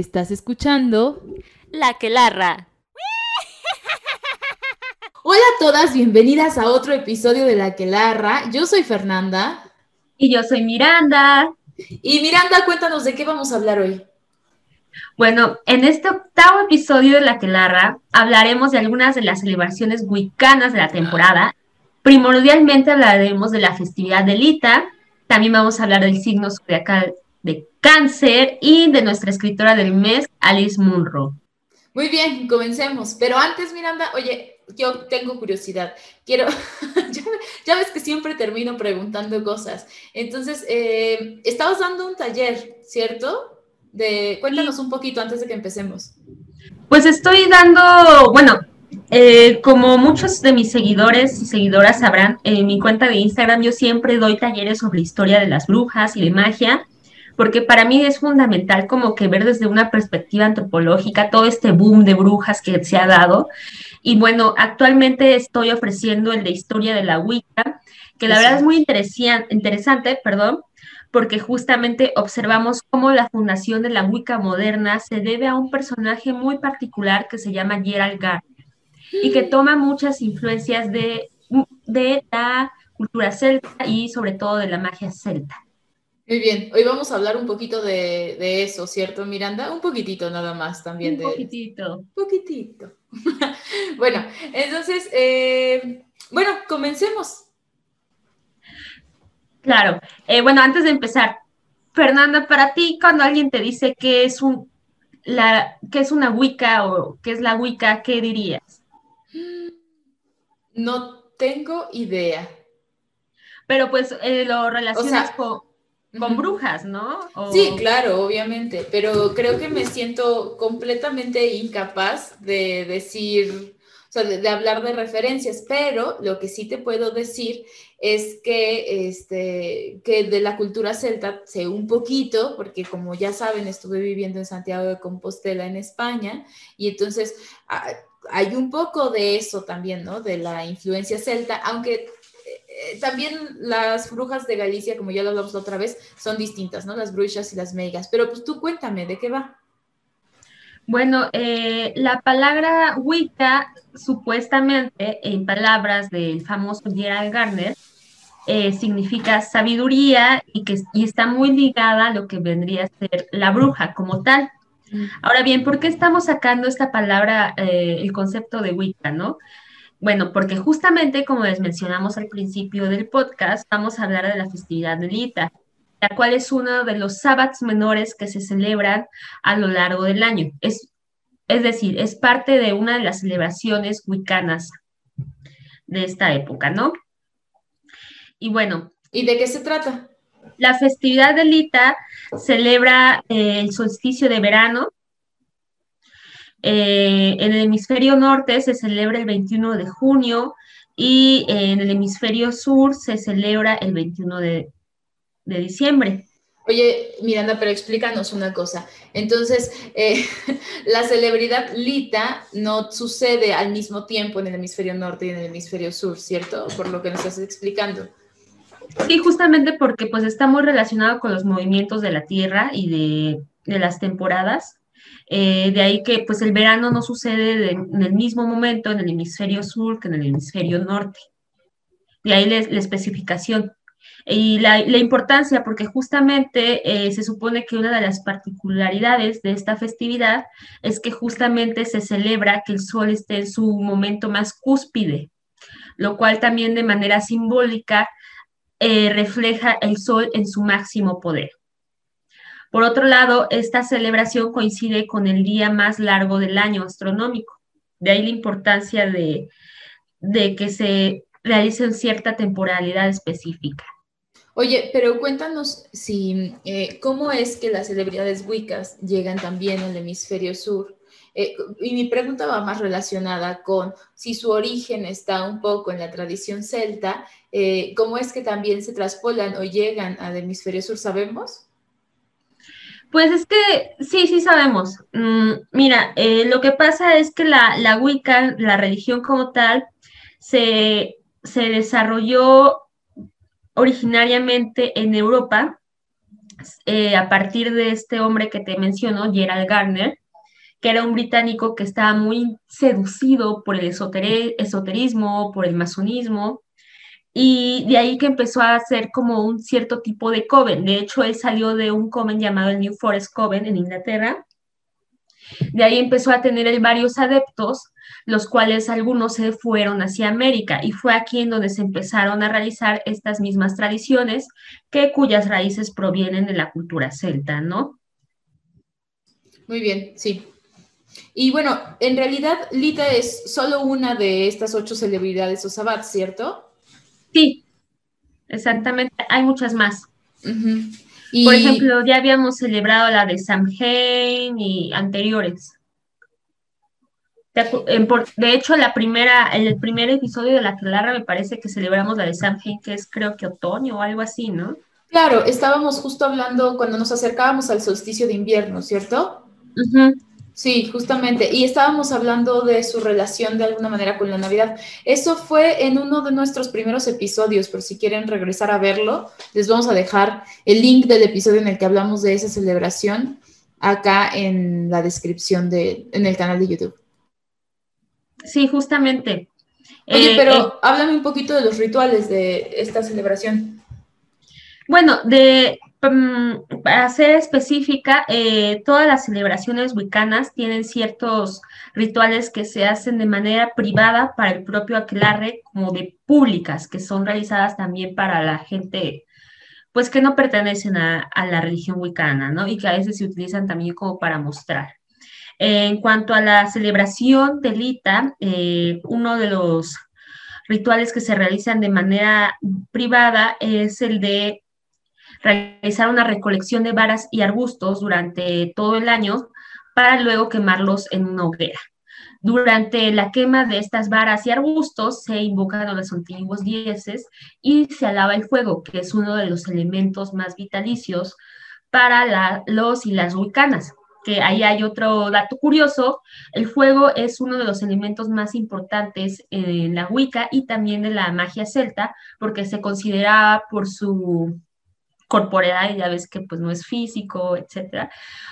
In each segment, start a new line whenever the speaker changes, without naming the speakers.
Estás escuchando
La que larra.
Hola a todas, bienvenidas a otro episodio de La que larra. Yo soy Fernanda.
Y yo soy Miranda.
Y Miranda, cuéntanos de qué vamos a hablar hoy.
Bueno, en este octavo episodio de La que larra hablaremos de algunas de las celebraciones wiccanas de la temporada. Primordialmente hablaremos de la festividad de Lita. También vamos a hablar del signo zodiacal de cáncer y de nuestra escritora del mes, Alice Munro.
Muy bien, comencemos. Pero antes, Miranda, oye, yo tengo curiosidad. Quiero, ya, ves que siempre termino preguntando cosas. Entonces, eh, estabas dando un taller, ¿cierto? De, cuéntanos un poquito antes de que empecemos.
Pues estoy dando, bueno, eh, como muchos de mis seguidores y seguidoras sabrán, en mi cuenta de Instagram yo siempre doy talleres sobre historia de las brujas y de magia porque para mí es fundamental como que ver desde una perspectiva antropológica todo este boom de brujas que se ha dado. Y bueno, actualmente estoy ofreciendo el de historia de la Wicca, que la verdad es muy interesante, perdón, porque justamente observamos cómo la fundación de la Wicca moderna se debe a un personaje muy particular que se llama Gerald Gardner y que toma muchas influencias de, de la cultura celta y sobre todo de la magia celta.
Muy bien, hoy vamos a hablar un poquito de, eso, ¿cierto, Miranda? Un poquitito nada más también.
Un poquitito.
Un poquitito. bueno, entonces, eh, bueno, comencemos.
Claro, eh, bueno, antes de empezar, Fernanda, para ti, cuando alguien te dice que es un la que es una Wicca o qué es la Wicca, ¿qué dirías?
No tengo idea.
Pero pues eh, lo relacionas con con brujas, ¿no?
Sí, claro, obviamente, pero creo que me siento completamente incapaz de decir, o sea, de, hablar de referencias, pero lo que sí te puedo decir es que, este, que de la cultura celta sé un poquito, porque como ya saben, estuve viviendo en Santiago de Compostela, en España, y entonces hay un poco de eso también, ¿no? De la influencia celta, aunque eh, también las brujas de Galicia, como ya lo hablamos otra vez, son distintas, ¿no? Las brujas y las meigas. Pero pues tú cuéntame, ¿de qué va?
Bueno, eh, la palabra Wicca, supuestamente, en palabras del famoso Gerald Gardner, eh, significa sabiduría y que y está muy ligada a lo que vendría a ser la bruja como tal. Mm. Ahora bien, ¿por qué estamos sacando esta palabra, el concepto de Wicca, no? Bueno, porque justamente como les mencionamos al principio del podcast, vamos a hablar de la festividad de Lita, la cual es uno de los sábados menores que se celebran a lo largo del año. Es, es decir, es parte de una de las celebraciones wiccanas de esta época, ¿no? Y bueno.
¿Y de qué se trata?
La festividad de Lita celebra eh, el solsticio de verano, eh, en el hemisferio norte se celebra el 21 de junio y en el hemisferio sur se celebra el 21 de, diciembre.
Oye, Miranda, pero explícanos una cosa. Entonces, eh, la celebridad Lita no sucede al mismo tiempo en el hemisferio norte y en el hemisferio sur, ¿cierto? Por lo que nos estás explicando.
Sí, justamente porque pues está muy relacionado con los movimientos de la Tierra y de, de las temporadas. Eh, de ahí que pues el verano no sucede en el mismo momento en el hemisferio sur que en el hemisferio norte. De ahí la, especificación. Y la, importancia, porque justamente eh, se supone que una de las particularidades de esta festividad es que justamente se celebra que el sol esté en su momento más cúspide, lo cual también de manera simbólica eh, refleja el sol en su máximo poder. Por otro lado, esta celebración coincide con el día más largo del año astronómico. De ahí la importancia de, que se realice en cierta temporalidad específica.
Oye, pero cuéntanos si eh, cómo es que las celebridades wiccas llegan también al hemisferio sur. Eh, y mi pregunta va más relacionada con si su origen está un poco en la tradición celta, eh, ¿cómo es que también se traspolan o llegan al hemisferio sur? ¿Sabemos?
Pues es que sí, sí sabemos. Mm, mira, eh, lo que pasa es que la, la Wicca, la religión como tal, se, se desarrolló originariamente en Europa eh, a partir de este hombre que te menciono, Gerald Garner, que era un británico que estaba muy seducido por el esoterismo, por el masonismo, y de ahí que empezó a hacer como un cierto tipo de coven. De hecho, él salió de un coven llamado el New Forest Coven en Inglaterra. De ahí empezó a tener varios adeptos, los cuales algunos se fueron hacia América y fue aquí en donde se empezaron a realizar estas mismas tradiciones que cuyas raíces provienen de la cultura celta, ¿no?
Muy bien, sí. Y bueno, en realidad Lita es solo una de estas ocho celebridades o sabbats, ¿cierto?
Sí, exactamente. Hay muchas más. Por ejemplo, ya habíamos celebrado la de Samhain y anteriores. De hecho, la primera, el primer episodio de la Clara me parece que celebramos la de Samhain, que es creo que otoño o algo así, ¿no?
Claro, estábamos justo hablando cuando nos acercábamos al solsticio de invierno, ¿cierto? Sí, justamente. Y estábamos hablando de su relación de alguna manera con la Navidad. Eso fue en uno de nuestros primeros episodios, pero si quieren regresar a verlo, les vamos a dejar el link del episodio en el que hablamos de esa celebración acá en la descripción de, en el canal de YouTube.
Sí, justamente.
Oye, eh, pero eh, háblame un poquito de los rituales de esta celebración.
Bueno, de para ser específica, eh, todas las celebraciones wicanas tienen ciertos rituales que se hacen de manera privada para el propio aquelarre, como de públicas, que son realizadas también para la gente, pues que no pertenecen a, la religión wicana, ¿no? Y que a veces se utilizan también como para mostrar. en cuanto a la celebración de Lita, eh, uno de los rituales que se realizan de manera privada es el de realizar una recolección de varas y arbustos durante todo el año para luego quemarlos en una hoguera. Durante la quema de estas varas y arbustos se invocan a los antiguos dioses y se alaba el fuego, que es uno de los elementos más vitalicios para los y las vulcanas. Que ahí hay otro dato curioso, el fuego es uno de los elementos más importantes en la Wicca y también de la magia celta, porque se consideraba por su corporeal, ya ves que pues no es físico, etcétera,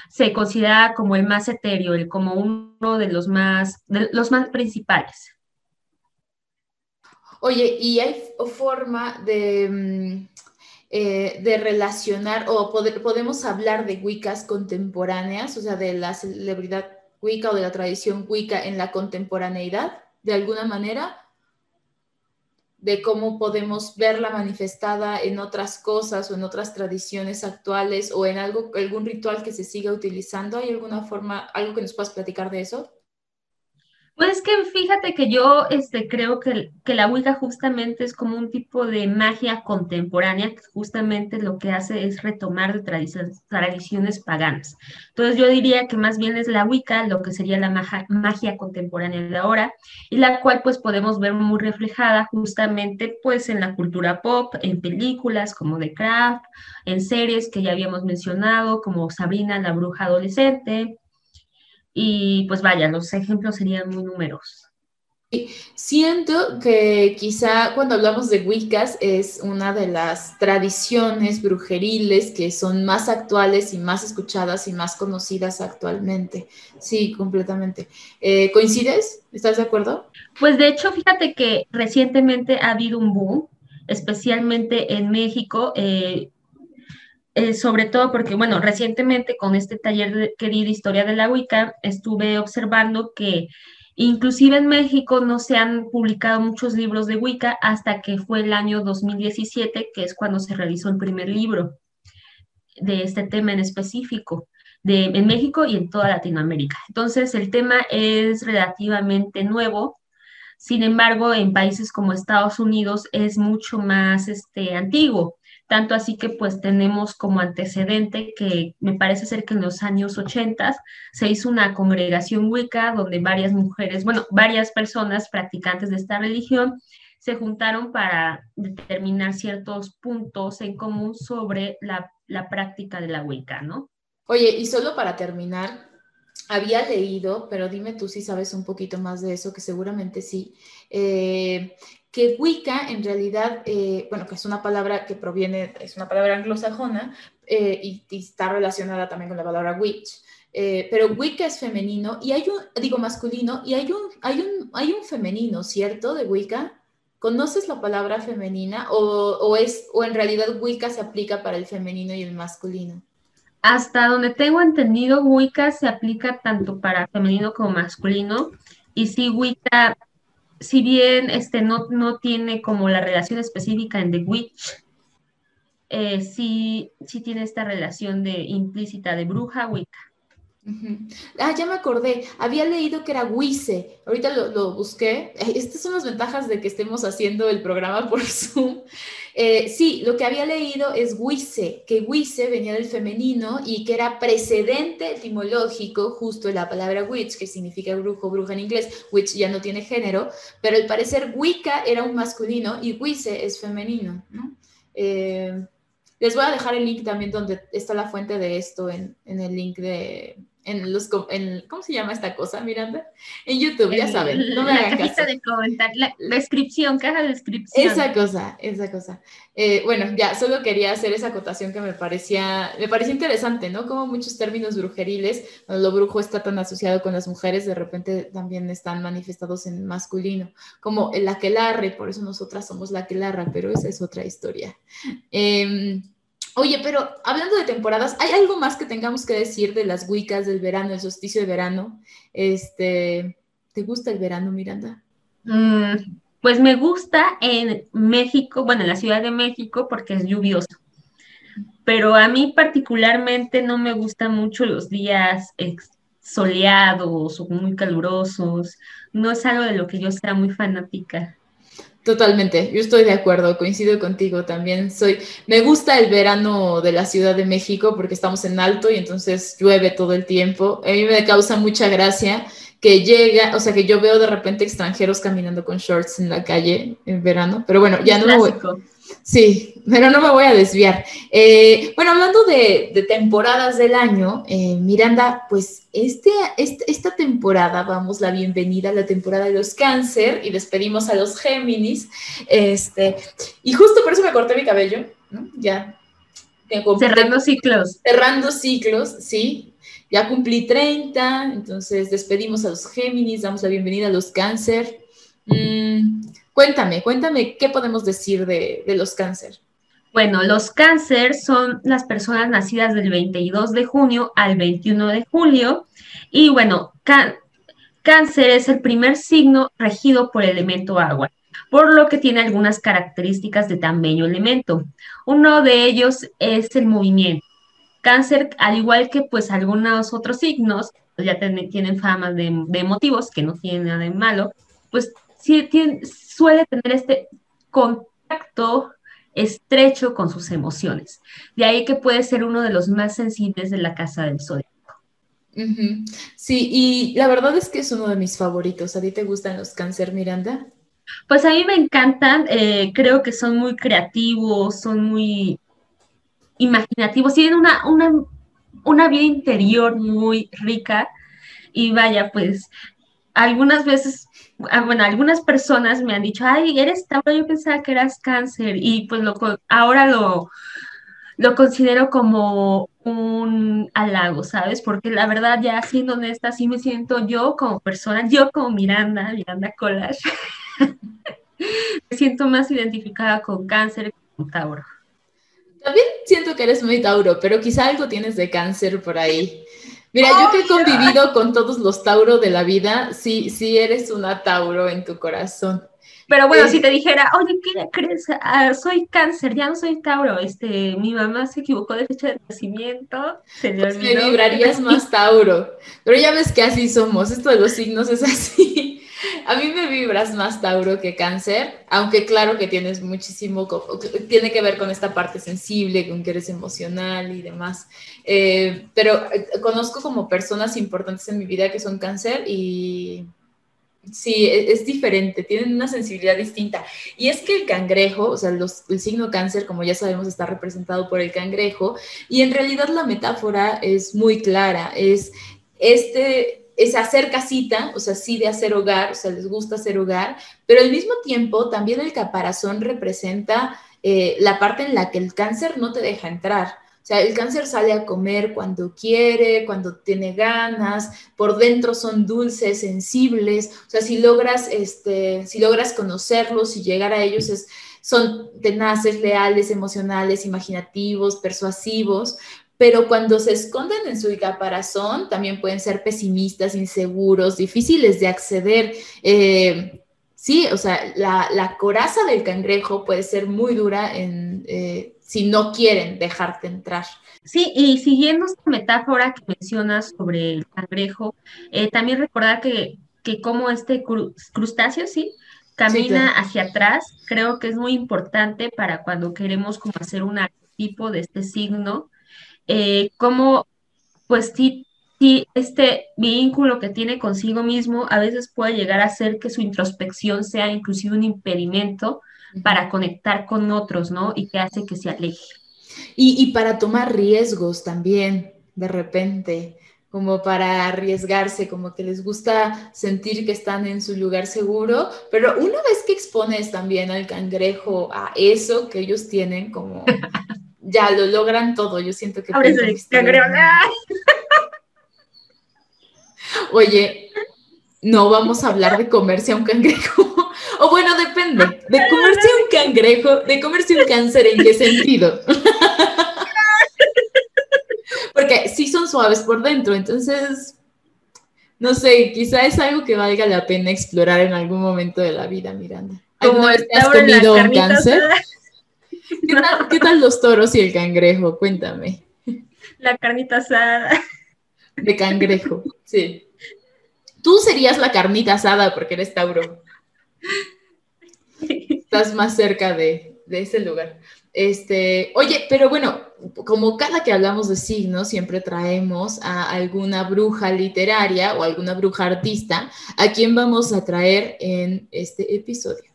se considera como el más etéreo, el, como uno de los más, de los más principales.
Oye, ¿y hay forma de, mm, eh, de relacionar o podemos hablar de Wiccas contemporáneas, o sea, de la celebridad Wicca o de la tradición Wicca en la contemporaneidad, de alguna manera? De cómo podemos verla manifestada en otras cosas o en otras tradiciones actuales o en algo, algún ritual que se siga utilizando? ¿Hay alguna forma, algo que nos puedas platicar de eso?
Pues que fíjate que yo este, creo que, que, la Wicca justamente es como un tipo de magia contemporánea que justamente lo que hace es retomar de tradiciones, tradiciones paganas. Entonces yo diría que más bien es la Wicca lo que sería la magia, magia contemporánea de ahora y la cual pues podemos ver muy reflejada justamente pues en la cultura pop, en películas como The Craft, en series que ya habíamos mencionado como Sabrina la bruja adolescente, y pues vaya, los ejemplos serían muy numerosos.
Siento que quizá cuando hablamos de Wiccas es una de las tradiciones brujeriles que son más actuales y más escuchadas y más conocidas actualmente. Sí, completamente. Eh, ¿Coincides? ¿Estás de acuerdo?
Pues de hecho, fíjate que recientemente ha habido un boom, especialmente en México. Eh, eh, sobre todo porque, bueno, recientemente con este taller que di de historia de la Wicca, estuve observando que inclusive en México no se han publicado muchos libros de Wicca hasta que fue el año 2017, que es cuando se realizó el primer libro de este tema en específico. De, en México y en toda Latinoamérica. Entonces, el tema es relativamente nuevo, sin embargo, en países como Estados Unidos es mucho más este, antiguo. Tanto así que pues tenemos como antecedente que me parece ser que en los años 80 se hizo una congregación Wicca donde varias mujeres, bueno, varias personas practicantes de esta religión se juntaron para determinar ciertos puntos en común sobre la, práctica de la Wicca, ¿no?
Oye, y solo para terminar, había leído, pero dime tú si sabes un poquito más de eso, que seguramente sí, eh, que Wicca en realidad, eh, bueno, que es una palabra que proviene, es una palabra anglosajona, eh, y, está relacionada también con la palabra witch. Eh, pero Wicca es femenino y hay un, digo masculino, y hay un, hay un, hay un femenino, ¿cierto? De Wicca. ¿Conoces la palabra femenina o, es, o en realidad Wicca se aplica para el femenino y el masculino?
Hasta donde tengo entendido, Wicca se aplica tanto para femenino como masculino. Y sí, Wicca, si bien este, no, no tiene como la relación específica en The Witch, eh, sí, sí tiene esta relación de implícita de bruja Wicca.
Ah, ya me acordé. Había leído que era Wise. Ahorita lo, busqué. Estas son las ventajas de que estemos haciendo el programa por Zoom. Eh, sí, lo que había leído es Wise, que Wise venía del femenino y que era precedente etimológico justo la palabra witch, que significa brujo, bruja en inglés. Witch ya no tiene género, pero al parecer Wicca era un masculino y Wise es femenino. Eh, les voy a dejar el link también donde está la fuente de esto en el link de, en los, en, ¿cómo se llama esta cosa, Miranda? En YouTube, ya saben, no me
la cajita de comentar, la descripción, caja de descripción.
Esa cosa, esa cosa. Eh, bueno, ya, solo quería hacer esa acotación que me parecía, me parecía interesante, ¿no? Como muchos términos brujeriles, cuando lo brujo está tan asociado con las mujeres, de repente también están manifestados en masculino, como el aquelarre, por eso nosotras somos la aquelarra, pero esa es otra historia. Eh, Oye, pero hablando de temporadas, ¿hay algo más que tengamos que decir de las Wiccas del verano, el solsticio de verano? Este, ¿Te gusta el verano, Miranda?
Mm, pues me gusta en México, bueno, en la Ciudad de México, porque es lluvioso. Pero a mí particularmente no me gustan mucho los días soleados o muy calurosos. No es algo de lo que yo sea muy fanática.
Totalmente, yo estoy de acuerdo, coincido contigo también. Soy, me gusta el verano de la Ciudad de México porque estamos en alto y entonces llueve todo el tiempo. A mí me causa mucha gracia que llega, o sea, que yo veo de repente extranjeros caminando con shorts en la calle en verano, pero bueno, ya no me voy. Sí, pero no me voy a desviar. Eh, bueno, hablando de, temporadas del año, eh, Miranda, pues este, este, esta temporada vamos la bienvenida a la temporada de los cáncer y despedimos a los Géminis. Este, y justo por eso me corté mi cabello, ¿no? Ya.
Cerrando ciclos.
Cerrando ciclos, sí. Ya cumplí 30, entonces despedimos a los Géminis, damos la bienvenida a los cáncer. Mm, Cuéntame, cuéntame, ¿qué podemos decir de, los cáncer?
Bueno, los cáncer son las personas nacidas del 22 de junio al 21 de julio. Y bueno, cáncer es el primer signo regido por el elemento agua, por lo que tiene algunas características de tan bello elemento. Uno de ellos es el movimiento. Cáncer, al igual que pues algunos otros signos, pues ya tienen fama de, motivos, que no tienen nada de malo, pues sí tienen, suele tener este contacto estrecho con sus emociones. De ahí que puede ser uno de los más sensibles de la casa del zodiaco.
Sí, y la verdad es que es uno de mis favoritos. ¿A ti te gustan los cáncer, Miranda?
Pues a mí me encantan, eh, creo que son muy creativos, son muy imaginativos, tienen una, una, una vida interior muy rica y vaya, pues algunas veces bueno, algunas personas me han dicho, ay, eres Tauro, yo pensaba que eras cáncer y pues lo, ahora lo, lo considero como un halago, ¿sabes? Porque la verdad, ya siendo honesta, sí me siento yo como persona, yo como Miranda, Miranda Collage, me siento más identificada con cáncer que con Tauro.
También siento que eres muy Tauro, pero quizá algo tienes de cáncer por ahí. Mira, yo que he convivido con todos los Tauro de la vida, sí, sí eres una Tauro en tu corazón.
Pero bueno, si te dijera, oye, ¿qué crees? Ah, soy cáncer, ya no soy Tauro. Este, mi mamá se equivocó de fecha de nacimiento. Se le
pues me vibrarías más Tauro. Pero ya ves que así somos. Esto de los signos es así. A mí me vibras más Tauro que Cáncer, aunque claro que tienes muchísimo, tiene que ver con esta parte sensible, con que eres emocional y demás. Eh, pero eh, conozco como personas importantes en mi vida que son Cáncer y sí, e, es, diferente, tienen una sensibilidad distinta. Y es que el cangrejo, o sea, el signo Cáncer, como ya sabemos, está representado por el cangrejo y en realidad la metáfora es muy clara, es este es hacer casita, o sea, sí de hacer hogar, o sea, les gusta hacer hogar, pero al mismo tiempo también el caparazón representa eh, la parte en la que el cáncer no te deja entrar. O sea, el cáncer sale a comer cuando quiere, cuando tiene ganas, por dentro son dulces, sensibles. O sea, si logras, este, si logras conocerlos y llegar a ellos, es, son tenaces, leales, emocionales, imaginativos, persuasivos, pero cuando se esconden en su caparazón, también pueden ser pesimistas, inseguros, difíciles de acceder. Eh, sí, o sea, la, coraza del cangrejo puede ser muy dura en, eh, si no quieren dejarte entrar.
Sí, y siguiendo esta metáfora que mencionas sobre el cangrejo, eh, también recordar que, que como este crustáceo, sí, camina hacia atrás, creo que es muy importante para cuando queremos como hacer un arquetipo de este signo, eh, como pues sí, sí, este vínculo que tiene consigo mismo a veces puede llegar a hacer que su introspección sea inclusive un impedimento para conectar con otros, ¿no? Y que hace que se aleje.
Y, y para tomar riesgos también, de repente, como para arriesgarse, como que les gusta sentir que están en su lugar seguro, pero una vez que expones también al cangrejo a eso que ellos tienen, como ya lo logran todo. Yo siento que. Oye, no vamos a hablar de comerse a un cangrejo. o bueno, depende. De comerse a un cangrejo, de comerse un cáncer, ¿en qué sentido? Porque sí son suaves por dentro, entonces. No sé, quizá es algo que valga la pena explorar en algún momento de la vida, Miranda. ¿Alguna vez has comido un cáncer? ¿Qué tal, los toros y el cangrejo? Cuéntame.
La carnita asada.
De cangrejo, sí. Tú serías la carnita asada porque eres Tauro. Estás más cerca de, ese lugar. Este, oye, pero bueno, como cada que hablamos de signos, siempre traemos a alguna bruja literaria o alguna bruja artista, ¿a quién vamos a traer en este episodio?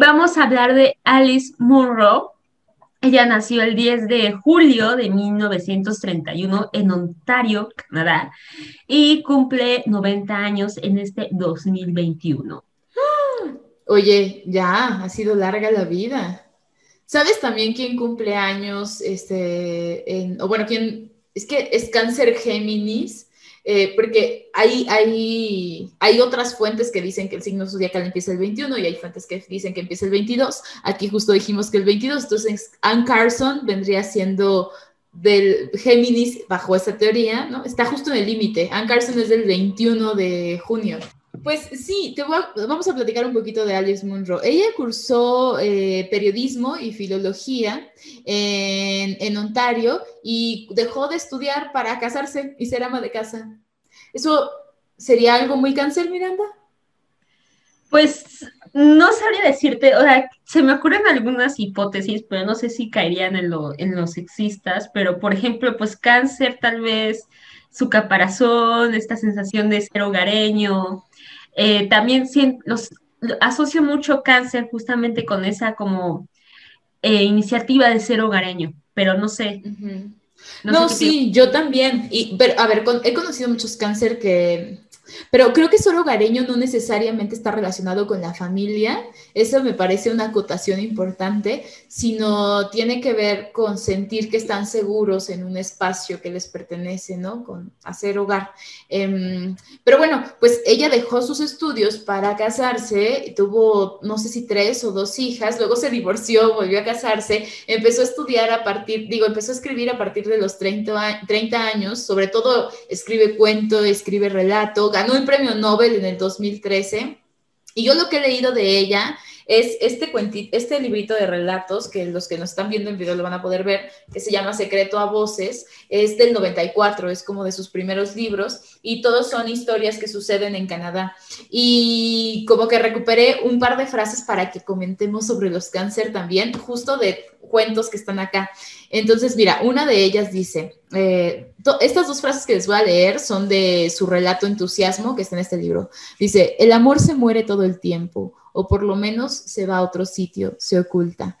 Vamos a hablar de Alice Munro. Ella nació el 10 de julio de 1931 en Ontario, Canadá, y cumple 90 años en este 2021.
Oye, ya, ha sido larga la vida. ¿Sabes también quién cumple años? Este, o bueno, quién, es que es cáncer Géminis eh, porque hay, hay, hay otras fuentes que dicen que el signo zodiacal empieza el 21 y hay fuentes que dicen que empieza el 22. Aquí justo dijimos que el 22, entonces Ann Carson vendría siendo del Géminis bajo esa teoría, ¿no? Está justo en el límite. Ann Carson es del 21 de junio. Pues sí, te vamos a platicar un poquito de Alice Munro. Ella cursó eh, periodismo y filología en, Ontario y dejó de estudiar para casarse y ser ama de casa. ¿Eso sería algo muy cáncer, Miranda?
Pues no sabría decirte, o sea, se me ocurren algunas hipótesis, pero no sé si caerían en, en los sexistas, pero por ejemplo, pues cáncer tal vez su caparazón, esta sensación de ser hogareño, eh, también los, asocio mucho cáncer justamente con esa como eh, iniciativa de ser hogareño, pero no sé.
No, sí, yo también. Y, pero, a ver, he conocido muchos cáncer que pero creo que solo hogareño no necesariamente está relacionado con la familia, eso me parece una acotación importante, sino tiene que ver con sentir que están seguros en un espacio que les pertenece, ¿no? Con hacer hogar. Em, pero bueno, pues ella dejó sus estudios para casarse, tuvo no sé si tres o dos hijas, luego se divorció, volvió a casarse, empezó a estudiar a partir, digo, empezó a escribir a partir de los 30, 30 años, sobre todo escribe cuento, escribe relato, ganó el premio Nobel en el 2013. Y yo lo que he leído de ella es este, cuentito, este librito de relatos, que los que nos están viendo en video lo van a poder ver, que se llama Secreto a Voces, es del 94, es como de sus primeros libros, y todos son historias que suceden en Canadá. Y como que recuperé un par de frases para que comentemos sobre los cáncer también, justo de cuentos que están acá. Entonces, mira, una de ellas dice, eh, estas dos frases que les voy a leer son de su relato Entusiasmo, que está en este libro. Dice, el amor se muere todo el tiempo, o por lo menos se va a otro sitio, se oculta.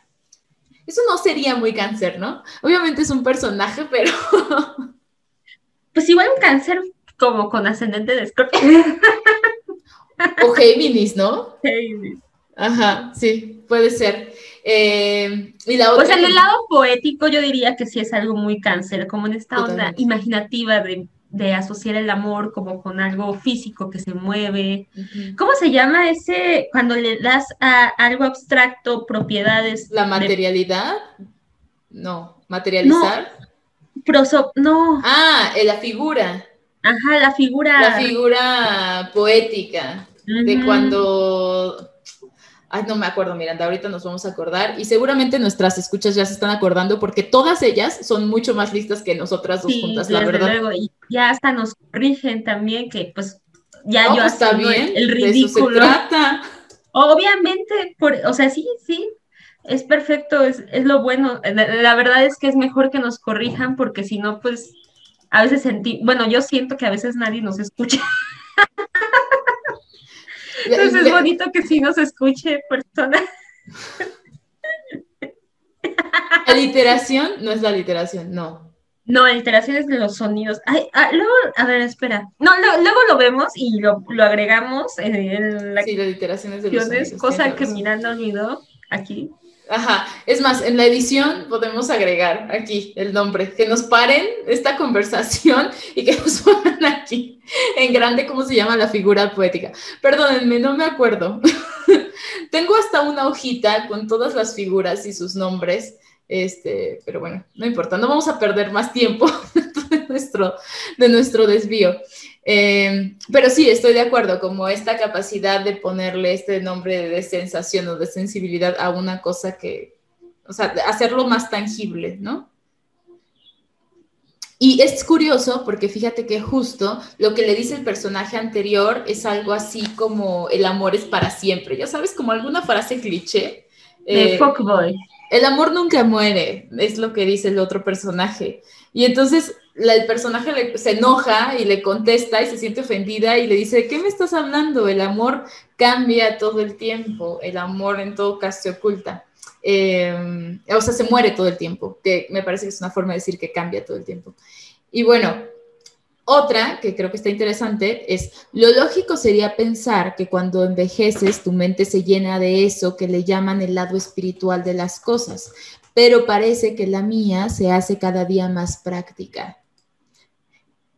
Eso no sería muy cáncer, ¿no? Obviamente es un personaje, pero...
pues igual un cáncer como con ascendente de Scorpio.
o Géminis, ¿no? Géminis. Ajá, sí, puede ser. Eh, y la otra
pues en el lado poético yo diría que sí es algo muy cáncer, como en esta onda imaginativa de, asociar el amor como con algo físico que se mueve. ¿Cómo se llama ese cuando le das a algo abstracto propiedades?
La materialidad. No, materializar.
No, no.
Ah, la figura.
Ajá, la figura.
La figura poética de cuando Ay, no me acuerdo, Miranda, ahorita nos vamos a acordar y seguramente nuestras escuchas ya se están acordando porque todas ellas son mucho más listas que nosotras dos juntas, la verdad.
Luego, y ya hasta nos corrigen también que pues ya yo
pues, bien, el ridículo.
Obviamente, por, o sea, sí, sí, es perfecto, es, lo bueno. La, verdad es que es mejor que nos corrijan porque si no, pues a veces sentí, bueno, yo siento que a veces nadie nos escucha. Entonces es bonito que sí nos escuche personas.
La literación no es la literación, no.
No, la literación es de los sonidos. Ay, ah, luego, a ver, espera. No, luego lo vemos y lo, agregamos en
la. Sí, la literación es de los sonidos.
Cosa que Miranda olvidó aquí.
Ajá, es más, en la edición podemos agregar aquí el nombre, que nos paren esta conversación y que nos pongan aquí en grande cómo se llama la figura poética. Perdónenme, no me acuerdo. Tengo hasta una hojita con todas las figuras y sus nombres, este, pero bueno, no importa, no vamos a perder más tiempo nuestro, de nuestro desvío. Eh, pero sí, estoy de acuerdo, como esta capacidad de ponerle este nombre de sensación o de sensibilidad a una cosa que, o sea, hacerlo más tangible, ¿no? Y es curioso porque fíjate que justo lo que le dice el personaje anterior es algo así como el amor es para siempre, ya sabes, como alguna frase cliché.
De eh, fuckboy.
El amor nunca muere, es lo que dice el otro personaje. Y entonces el personaje se enoja y le contesta y se siente ofendida y le dice, ¿qué me estás hablando? El amor cambia todo el tiempo, el amor en todo caso se oculta. Em, o sea, se muere todo el tiempo, que me parece que es una forma de decir que cambia todo el tiempo. Y bueno, otra que creo que está interesante es, lo lógico sería pensar que cuando envejeces tu mente se llena de eso que le llaman el lado espiritual de las cosas, pero parece que la mía se hace cada día más práctica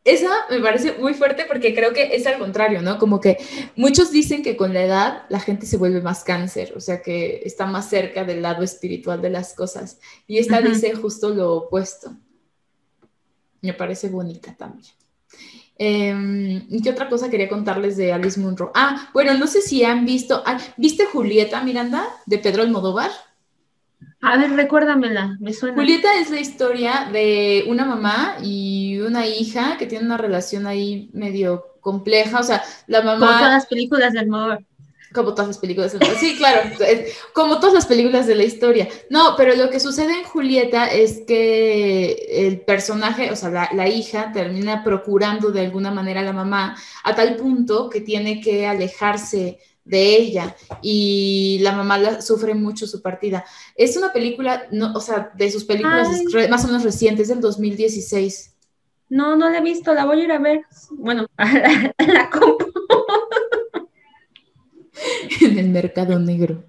esa me parece muy fuerte porque creo que es al contrario, ¿no? Como que muchos dicen que con la edad la gente se vuelve más cáncer, o sea que está más cerca del lado espiritual de las cosas. Y esta dice justo lo opuesto. Me parece bonita también. Eh, ¿Qué otra cosa quería contarles de Alice Munro? Ah, bueno, no sé si han visto, ¿viste Julieta Miranda de Pedro Almodóvar?
A ver, recuérdamela, me suena.
Julieta es la historia de una mamá y una hija que tienen una relación ahí medio compleja. O sea, la mamá.
Como todas las películas del amor.
Como todas las películas del amor. Sí, claro, como todas las películas de la historia. No, pero lo que sucede en Julieta es que el personaje, o sea, la, la hija termina procurando de alguna manera a la mamá a tal punto que tiene que alejarse de ella y la mamá sufre mucho su partida. Es una película, no, o sea, de sus películas más o menos recientes, del 2016.
No, no la he visto, la voy a ir a ver. Bueno, la, la compro.
en el mercado negro.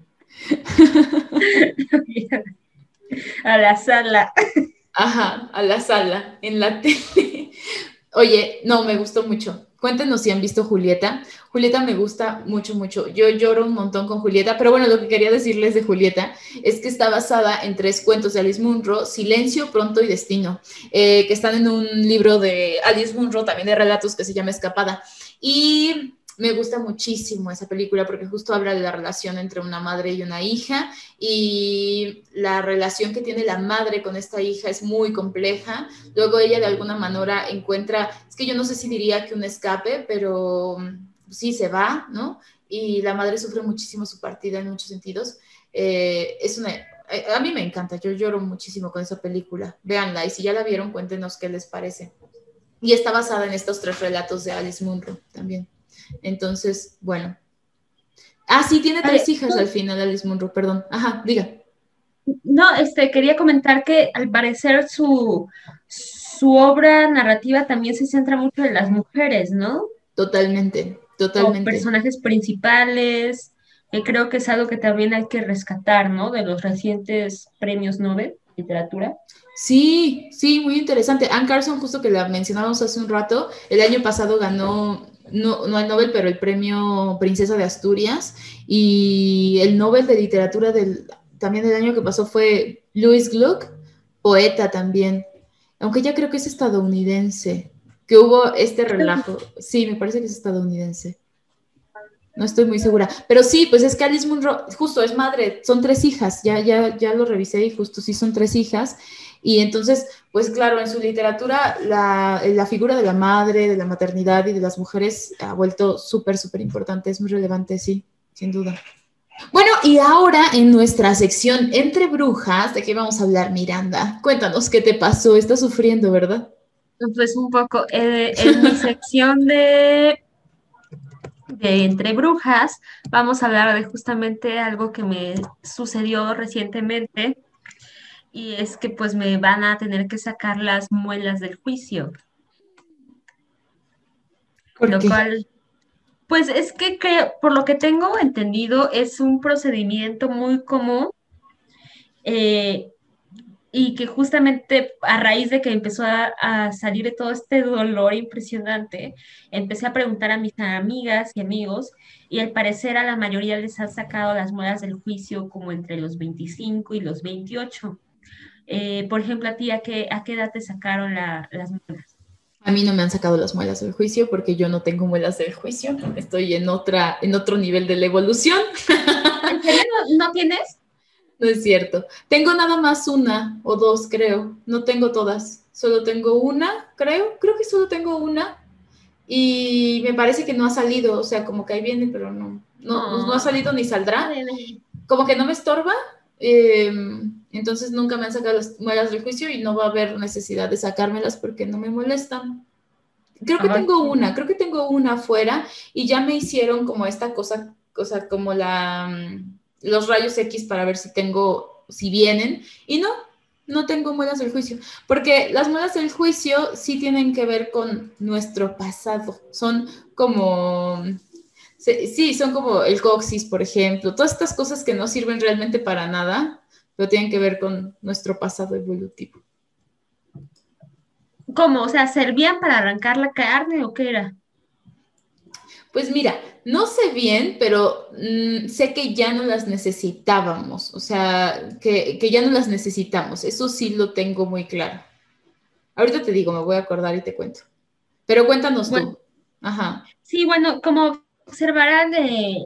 a la sala.
Ajá, a la sala, en la tele. Oye, no, me gustó mucho. Cuéntenos si han visto Julieta. Julieta me gusta mucho, mucho. Yo lloro un montón con Julieta, pero bueno, lo que quería decirles de Julieta es que está basada en tres cuentos de Alice Munro, Silencio, Pronto y Destino, eh, que están en un libro de Alice Munro, también de relatos, que se llama Escapada. Y me gusta muchísimo esa película porque justo habla de la relación entre una madre y una hija y la relación que tiene la madre con esta hija es muy compleja. Luego ella de alguna manera encuentra, es que yo no sé si diría que un escape, pero sí se va, ¿no? Y la madre sufre muchísimo su partida en muchos sentidos. Eh, es una, eh, a mí me encanta, yo lloro muchísimo con esa película. Véanla y si ya la vieron, cuéntenos qué les parece. Y está basada en estos tres relatos de Alice Munro también. Entonces, bueno. Ah, sí, tiene tres hijas al final, Alice Munro, perdón. Ajá, diga.
No, este, quería comentar que al parecer su, su obra narrativa también se centra mucho en las mujeres, ¿no?
Totalmente, totalmente.
personajes principales, que creo que es algo que también hay que rescatar, ¿no? De los recientes premios Nobel literatura.
Sí, sí, muy interesante. Anne Carson, justo que la mencionábamos hace un rato, el año pasado ganó, no, no el Nobel, pero el premio Princesa de Asturias y el Nobel de Literatura del, también del año que pasó fue Louis Gluck, poeta también, aunque ya creo que es estadounidense, que hubo este relajo. Sí, me parece que es estadounidense. No estoy muy segura. Pero sí, pues es que Alice Munro, justo es madre, son tres hijas, ya, ya, ya lo revisé y justo sí son tres hijas. Y entonces, pues claro, en su literatura la, la figura de la madre, de la maternidad y de las mujeres ha vuelto súper, súper importante, es muy relevante, sí, sin duda. Bueno, y ahora en nuestra sección Entre Brujas, ¿de qué vamos a hablar, Miranda? Cuéntanos qué te pasó, estás sufriendo, ¿verdad?
Pues un poco, eh, en mi sección de, de Entre Brujas, vamos a hablar de justamente algo que me sucedió recientemente y es que pues me van a tener que sacar las muelas del juicio.
¿Por
lo
qué?
cual, pues es que creo- por lo que tengo entendido es un procedimiento muy común eh, y que justamente a raíz de que empezó a, a salir de todo este dolor impresionante, empecé a preguntar a mis amigas y amigos y al parecer a la mayoría les han sacado las muelas del juicio como entre los 25 y los 28. Eh, por ejemplo, a ti, ¿a qué, a qué edad te sacaron la- las muelas?
A mí no me han sacado las muelas del juicio porque yo no tengo muelas del juicio. Estoy en otra, en otro nivel de la evolución.
¿En serio no, no tienes?
No es cierto. Tengo nada más una o dos, creo. No tengo todas. Solo tengo una, creo. Creo que solo tengo una. Y me parece que no ha salido. O sea, como que ahí viene, pero no. No, no ha salido ni saldrá. Como que no me estorba. eh, entonces nunca me han sacado las muelas del juicio y no va a haber necesidad de sacármelas porque no me molestan. Creo que tengo una, creo que tengo una afuera y ya me hicieron como esta cosa, cosa como la, los rayos X para ver si tengo, si vienen y no, no tengo muelas del juicio, porque las muelas del juicio sí tienen que ver con nuestro pasado, son como, sí, son como el coxis, por ejemplo, todas estas cosas que no sirven realmente para nada, pero tienen que ver con nuestro pasado evolutivo.
¿Cómo? O sea, ¿servían para arrancar la carne o qué era?
Pues mira, no sé bien, pero mm, sé que ya no las necesitábamos, o sea, que, que ya no las necesitamos, eso sí lo tengo muy claro. Ahorita te digo, me voy a acordar y te cuento. Pero cuéntanos
Bueno.
tú. Ajá.
Sí, bueno, como observarán de,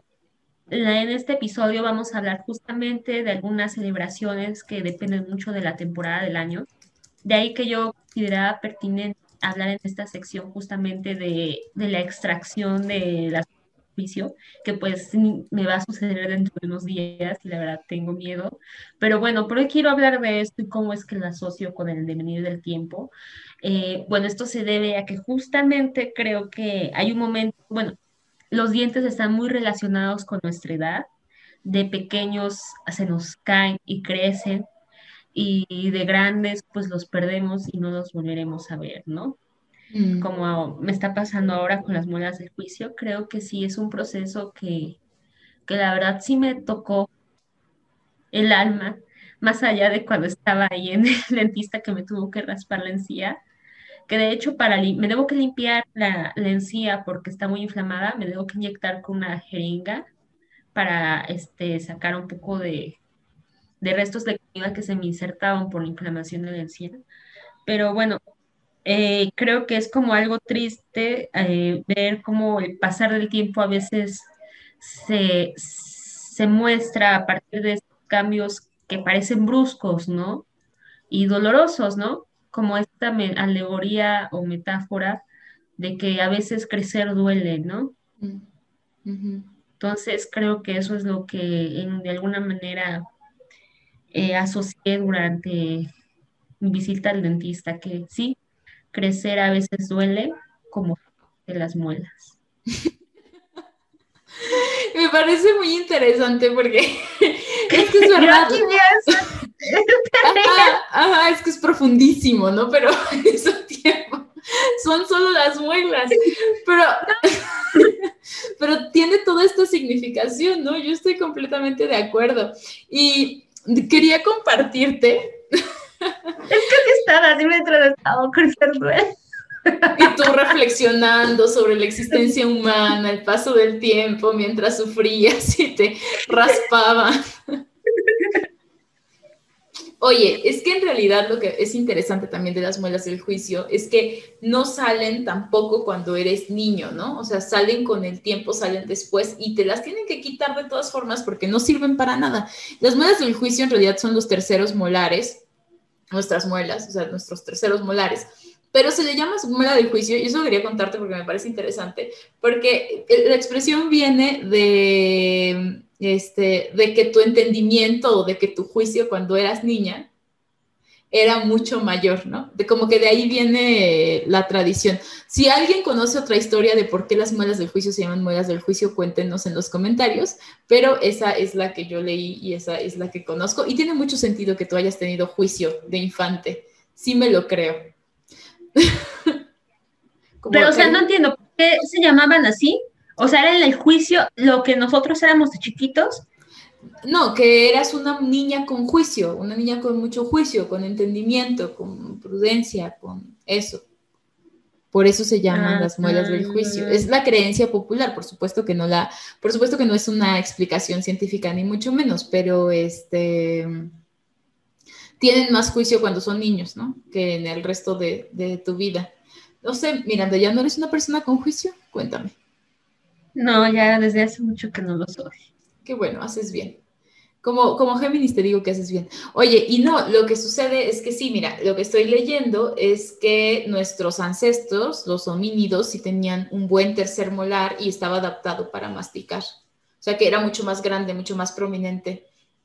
la- en este episodio vamos a hablar justamente de algunas celebraciones que dependen mucho de la temporada del año. De ahí que yo consideraba pertinente hablar en esta sección justamente de, de la extracción de la juicio, que pues me va a suceder dentro de unos días y la verdad tengo miedo. Pero bueno, por hoy quiero hablar de esto y cómo es que lo asocio con el devenir del tiempo. Eh, bueno, esto se debe a que justamente creo que hay un momento, bueno, los dientes están muy relacionados con nuestra edad. De pequeños se nos caen y crecen y de grandes pues los perdemos y no los volveremos a ver, ¿no?
Mm.
Como me está pasando ahora con las muelas del juicio, creo que sí es un proceso que, que la verdad sí me tocó el alma, más allá de cuando estaba ahí en el dentista que me tuvo que raspar la encía, que de hecho para me debo que limpiar la, la encía porque está muy inflamada, me debo que inyectar con una jeringa para este, sacar un poco de, de restos de comida que se me insertaban por la inflamación de la encía. Pero bueno, eh, creo que es como algo triste eh, ver cómo el pasar del tiempo a veces se, se muestra a partir de cambios que parecen bruscos, ¿no? Y dolorosos, ¿no? Como esta alegoría o metáfora de que a veces crecer duele, ¿no?
Mm.
Entonces creo que eso es lo que en- de alguna manera eh, asocié durante mi visita al dentista, que sí, crecer a veces duele como de las muelas.
Me parece muy interesante porque es que es verdad. Ajá, ajá, es que es profundísimo, ¿no? Pero mismo tiempo son solo las muelas. Pero, pero tiene toda esta significación, ¿no? Yo estoy completamente de acuerdo. Y quería compartirte.
Es que estaba así mientras estaba con
y tú reflexionando sobre la existencia humana, el paso del tiempo mientras sufrías y te raspaban. Oye, es que en realidad lo que es interesante también de las muelas del juicio es que no salen tampoco cuando eres niño, ¿no? O sea, salen con el tiempo, salen después y te las tienen que quitar de todas formas porque no sirven para nada. Las muelas del juicio en realidad son los terceros molares, nuestras muelas, o sea, nuestros terceros molares pero se le llama muela del juicio, y eso quería contarte porque me parece interesante, porque la expresión viene de, este, de que tu entendimiento o de que tu juicio cuando eras niña era mucho mayor, ¿no? De como que de ahí viene la tradición. Si alguien conoce otra historia de por qué las muelas del juicio se llaman muelas del juicio, cuéntenos en los comentarios, pero esa es la que yo leí y esa es la que conozco y tiene mucho sentido que tú hayas tenido juicio de infante, sí me lo creo.
Pero, o sea, no entiendo, ¿por qué se llamaban así? O sea, era en el juicio lo que nosotros éramos de chiquitos.
No, que eras una niña con juicio, una niña con mucho juicio, con entendimiento, con prudencia, con eso. Por eso se llaman las muelas del juicio. Es la creencia popular, por supuesto que no la, por supuesto que no es una explicación científica ni mucho menos, pero este tienen más juicio cuando son niños, ¿no? Que en el resto de, tu vida. No sé, Miranda, ¿ya no eres una persona con juicio? Cuéntame.
No, ya desde hace mucho que no lo soy.
Qué bueno, haces bien. Como, como Géminis te digo que haces bien. Oye, y no, lo que sucede es que sí, mira, lo que estoy leyendo es que nuestros ancestros, los homínidos, sí tenían un buen tercer molar y estaba adaptado para masticar. O sea que era mucho más grande, mucho más prominente.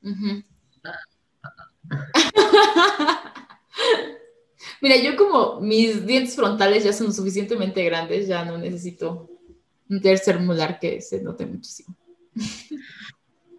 Mira, yo como mis dientes frontales ya son suficientemente grandes, ya no necesito un tercer molar que se note muchísimo.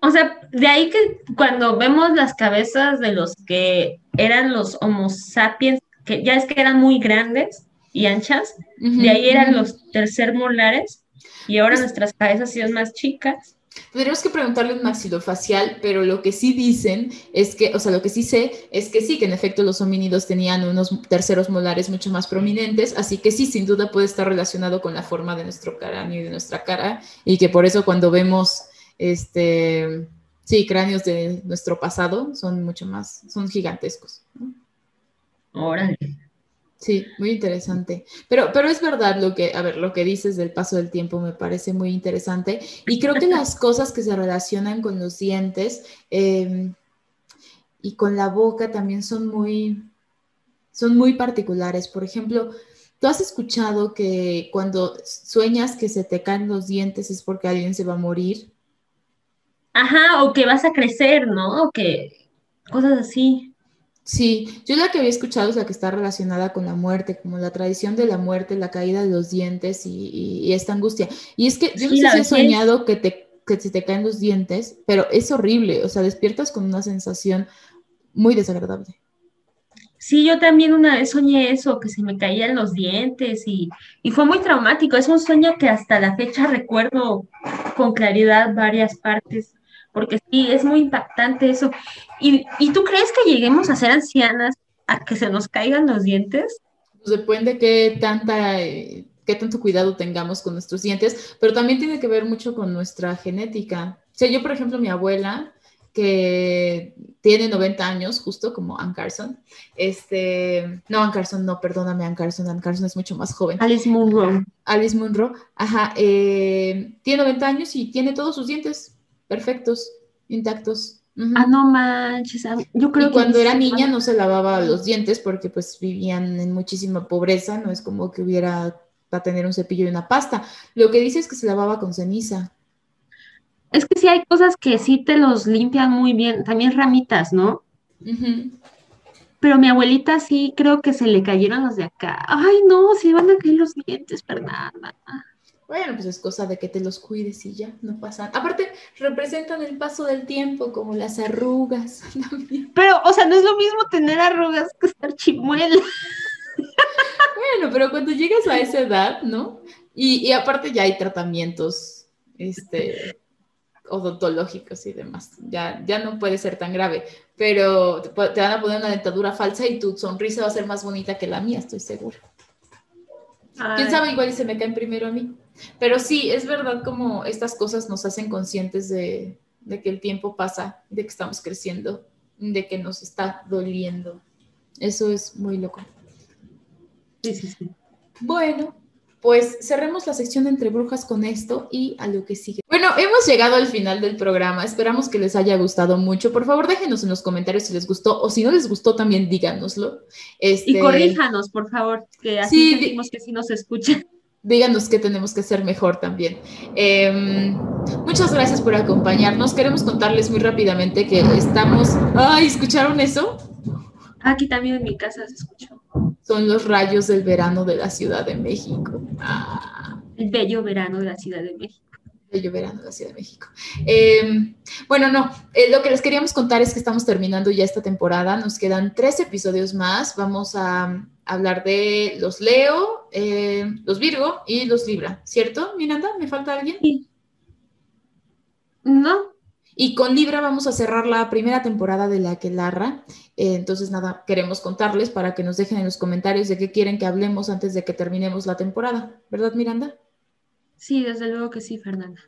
O sea, de ahí que cuando vemos las cabezas de los que eran los Homo sapiens, que ya es que eran muy grandes y anchas, de ahí eran los tercer molares, y ahora pues nuestras cabezas son más chicas.
Tendríamos que preguntarle un maxilofacial, pero lo que sí dicen es que, o sea, lo que sí sé es que sí, que en efecto los homínidos tenían unos terceros molares mucho más prominentes, así que sí, sin duda puede estar relacionado con la forma de nuestro cráneo y de nuestra cara, y que por eso cuando vemos, este, sí, cráneos de nuestro pasado son mucho más, son gigantescos.
Órale.
Sí, muy interesante. Pero, pero es verdad lo que, a ver, lo que dices del paso del tiempo me parece muy interesante. Y creo que las cosas que se relacionan con los dientes em, y con la boca también son muy, son muy particulares. Por ejemplo, tú has escuchado que cuando sueñas que se te caen los dientes es porque alguien se va a morir.
Ajá, o que vas a crecer, ¿no? O que cosas así.
Sí, yo la que había escuchado es la que está relacionada con la muerte, como la tradición de la muerte, la caída de los dientes y, esta angustia. Y es que yo no sé si he soñado que, te, que se te caen los dientes, pero es horrible, o sea, despiertas con una sensación muy desagradable.
Sí, yo también una vez soñé eso, que se me caían los dientes y, y fue muy traumático. Es un sueño que hasta la fecha recuerdo con claridad varias partes porque sí, es muy impactante eso. ¿Y, tú crees que lleguemos a ser ancianas a que se nos caigan los dientes?
Pues depende qué tanta... qué tanto cuidado tengamos con nuestros dientes, pero también tiene que ver mucho con nuestra genética. O sea, yo, por ejemplo, mi abuela, que tiene 90 años, justo como Ann Carson. Este, no, Ann Carson, no, perdóname, Ann Carson, Ann Carson es mucho más joven.
Alice Munro.
Alice Munro, ajá, eh, tiene 90 años y tiene todos sus dientes perfectos, intactos.
Ah, no manches, ah, yo creo
y cuando era niña no se lavaba los dientes porque pues vivían en muchísima pobreza, no es como que hubiera para tener un cepillo y una pasta. Lo que dice es que se lavaba con ceniza.
Es que sí hay cosas que sí te los limpian muy bien, también ramitas, ¿no? Pero mi abuelita sí creo que se le cayeron los de acá. Ay, no, se van a caer los dientes, Fernanda.
Bueno, pues es cosa de que te los cuides y ya, no pasa. Aparte, representan el paso del tiempo, como las arrugas.
Pero, o sea, no es lo mismo tener arrugas que estar chimuela.
Bueno, pero cuando llegas a esa edad, ¿no? Y, y aparte ya hay tratamientos este, odontológicos y demás. Ya, ya no puede ser tan grave, pero te van a poner una dentadura falsa y tu sonrisa va a ser más bonita que la mía, estoy segura. Quién sabe, igual se me caen primero a mí. Pero sí, es verdad como estas cosas nos hacen conscientes de, de que el tiempo pasa, de que estamos creciendo, de que nos está doliendo. Eso es muy loco.
Sí, sí, sí.
Bueno, pues cerremos la sección entre brujas con esto y a lo que sigue. Bueno, hemos llegado al final del programa. Esperamos que les haya gustado mucho. Por favor, déjenos en los comentarios si les gustó o si no les gustó, también díganoslo.
Este... Y corríjanos, por favor, que así sentimos que sí nos escuchan.
Díganos qué tenemos que hacer mejor también. Em, muchas gracias por acompañarnos. Queremos contarles muy rápidamente que estamos. ¡Ay! ¿Escucharon eso?
Aquí también en mi casa se escuchó.
Son los rayos del verano de la Ciudad de México. Ah.
El bello verano de la Ciudad de México.
Bello verano de la Ciudad de México. Em, bueno, no, eh, lo que les queríamos contar es que estamos terminando ya esta temporada. Nos quedan tres episodios más. Vamos a hablar de los Leo, eh, los Virgo y los Libra, ¿cierto, Miranda? ¿Me falta alguien? Sí.
No,
y con Libra vamos a cerrar la primera temporada de la que larra. Eh, entonces, nada, queremos contarles para que nos dejen en los comentarios de qué quieren que hablemos antes de que terminemos la temporada. ¿Verdad, Miranda?
Sí, desde luego que sí, Fernanda.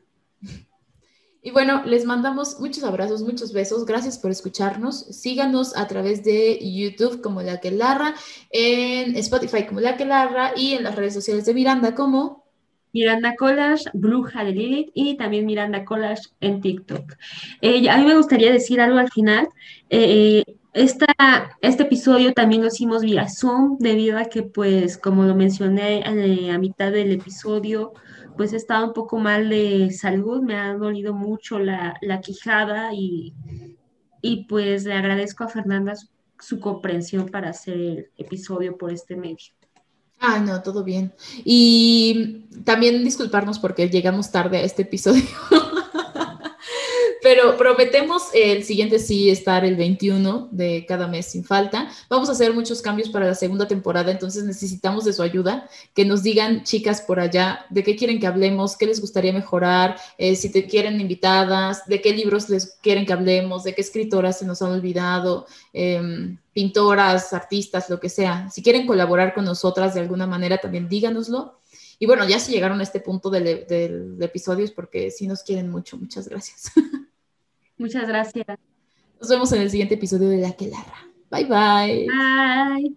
Y bueno, les mandamos muchos abrazos, muchos besos. Gracias por escucharnos. Síganos a través de YouTube como La Que Larra, en Spotify como La Que Larra y en las redes sociales de Miranda como
Miranda Collage, Bruja de Lilith y también Miranda Collage en TikTok. Eh, a mí me gustaría decir algo al final. Eh, esta, este episodio también lo hicimos vía Zoom debido a que, pues, como lo mencioné eh, a mitad del episodio, pues he estado un poco mal de salud, me ha dolido mucho la, quijada y, y, pues le agradezco a Fernanda su comprensión para hacer el episodio por este medio.
Ah, no, todo bien. Y también disculparnos porque llegamos tarde a este episodio. Pero prometemos el siguiente sí estar el 21 de cada mes sin falta. Vamos a hacer muchos cambios para la segunda temporada, entonces necesitamos de su ayuda, que nos digan chicas por allá de qué quieren que hablemos, qué les gustaría mejorar, eh, si te quieren invitadas, de qué libros les quieren que hablemos, de qué escritoras se nos han olvidado, em, pintoras, artistas, lo que sea. Si quieren colaborar con nosotras de alguna manera, también díganoslo. Y bueno, ya si llegaron a este punto del, del episodio es porque sí nos quieren mucho. Muchas gracias.
Muchas gracias.
Nos vemos en el siguiente episodio de La Quelarra. Bye bye.
Bye.